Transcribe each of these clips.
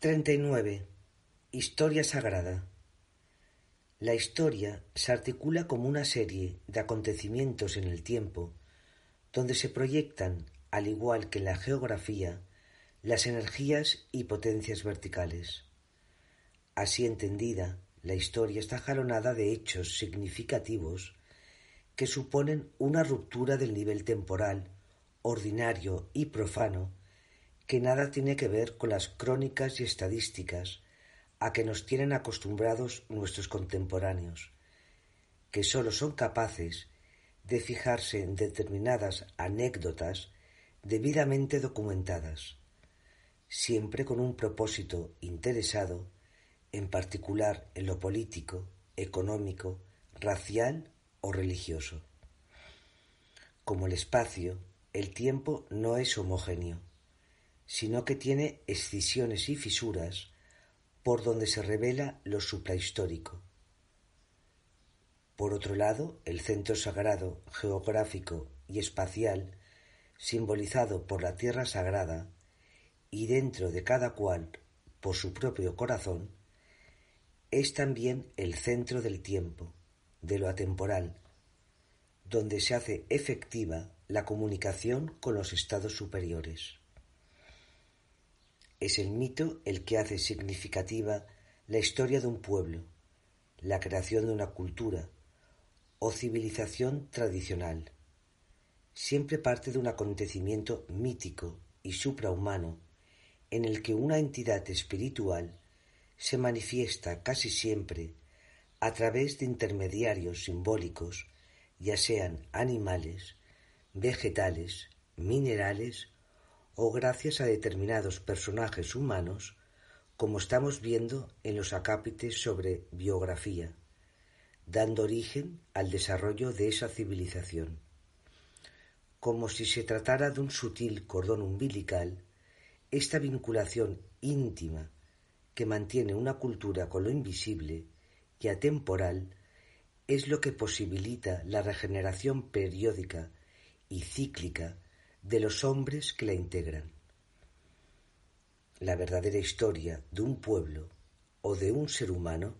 39. Historia sagrada. La historia se articula como una serie de acontecimientos en el tiempo, donde se proyectan, al igual que en la geografía, las energías y potencias verticales. Así entendida, la historia está jalonada de hechos significativos que suponen una ruptura del nivel temporal, ordinario y profano que nada tiene que ver con las crónicas y estadísticas a que nos tienen acostumbrados nuestros contemporáneos, que sólo son capaces de fijarse en determinadas anécdotas debidamente documentadas, siempre con un propósito interesado, en particular en lo político, económico, racial o religioso. Como el espacio, el tiempo no es homogéneo sino que tiene escisiones y fisuras por donde se revela lo suprahistórico. Por otro lado, el centro sagrado, geográfico y espacial, simbolizado por la tierra sagrada, y dentro de cada cual por su propio corazón, es también el centro del tiempo, de lo atemporal, donde se hace efectiva la comunicación con los estados superiores. Es el mito el que hace significativa la historia de un pueblo, la creación de una cultura o civilización tradicional. Siempre parte de un acontecimiento mítico y suprahumano en el que una entidad espiritual se manifiesta casi siempre a través de intermediarios simbólicos, ya sean animales, vegetales, minerales o gracias a determinados personajes humanos, como estamos viendo en los acápites sobre biografía, dando origen al desarrollo de esa civilización. Como si se tratara de un sutil cordón umbilical, esta vinculación íntima que mantiene una cultura con lo invisible y atemporal es lo que posibilita la regeneración periódica y cíclica de los hombres que la integran. La verdadera historia de un pueblo o de un ser humano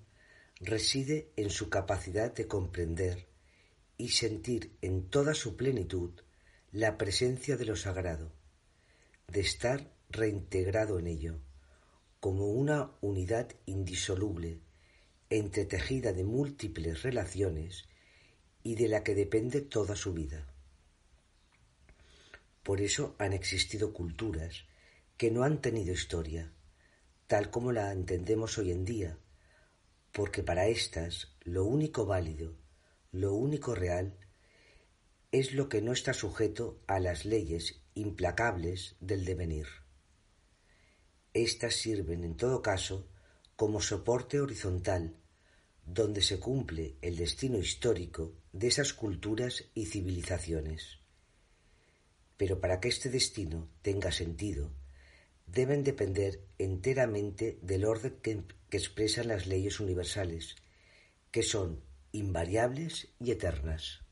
reside en su capacidad de comprender y sentir en toda su plenitud la presencia de lo sagrado, de estar reintegrado en ello, como una unidad indisoluble, entretejida de múltiples relaciones y de la que depende toda su vida. Por eso han existido culturas que no han tenido historia, tal como la entendemos hoy en día, porque para éstas lo único válido, lo único real, es lo que no está sujeto a las leyes implacables del devenir. Estas sirven, en todo caso, como soporte horizontal, donde se cumple el destino histórico de esas culturas y civilizaciones. Pero para que este destino tenga sentido, deben depender enteramente del orden que, expresan las leyes universales, que son invariables y eternas.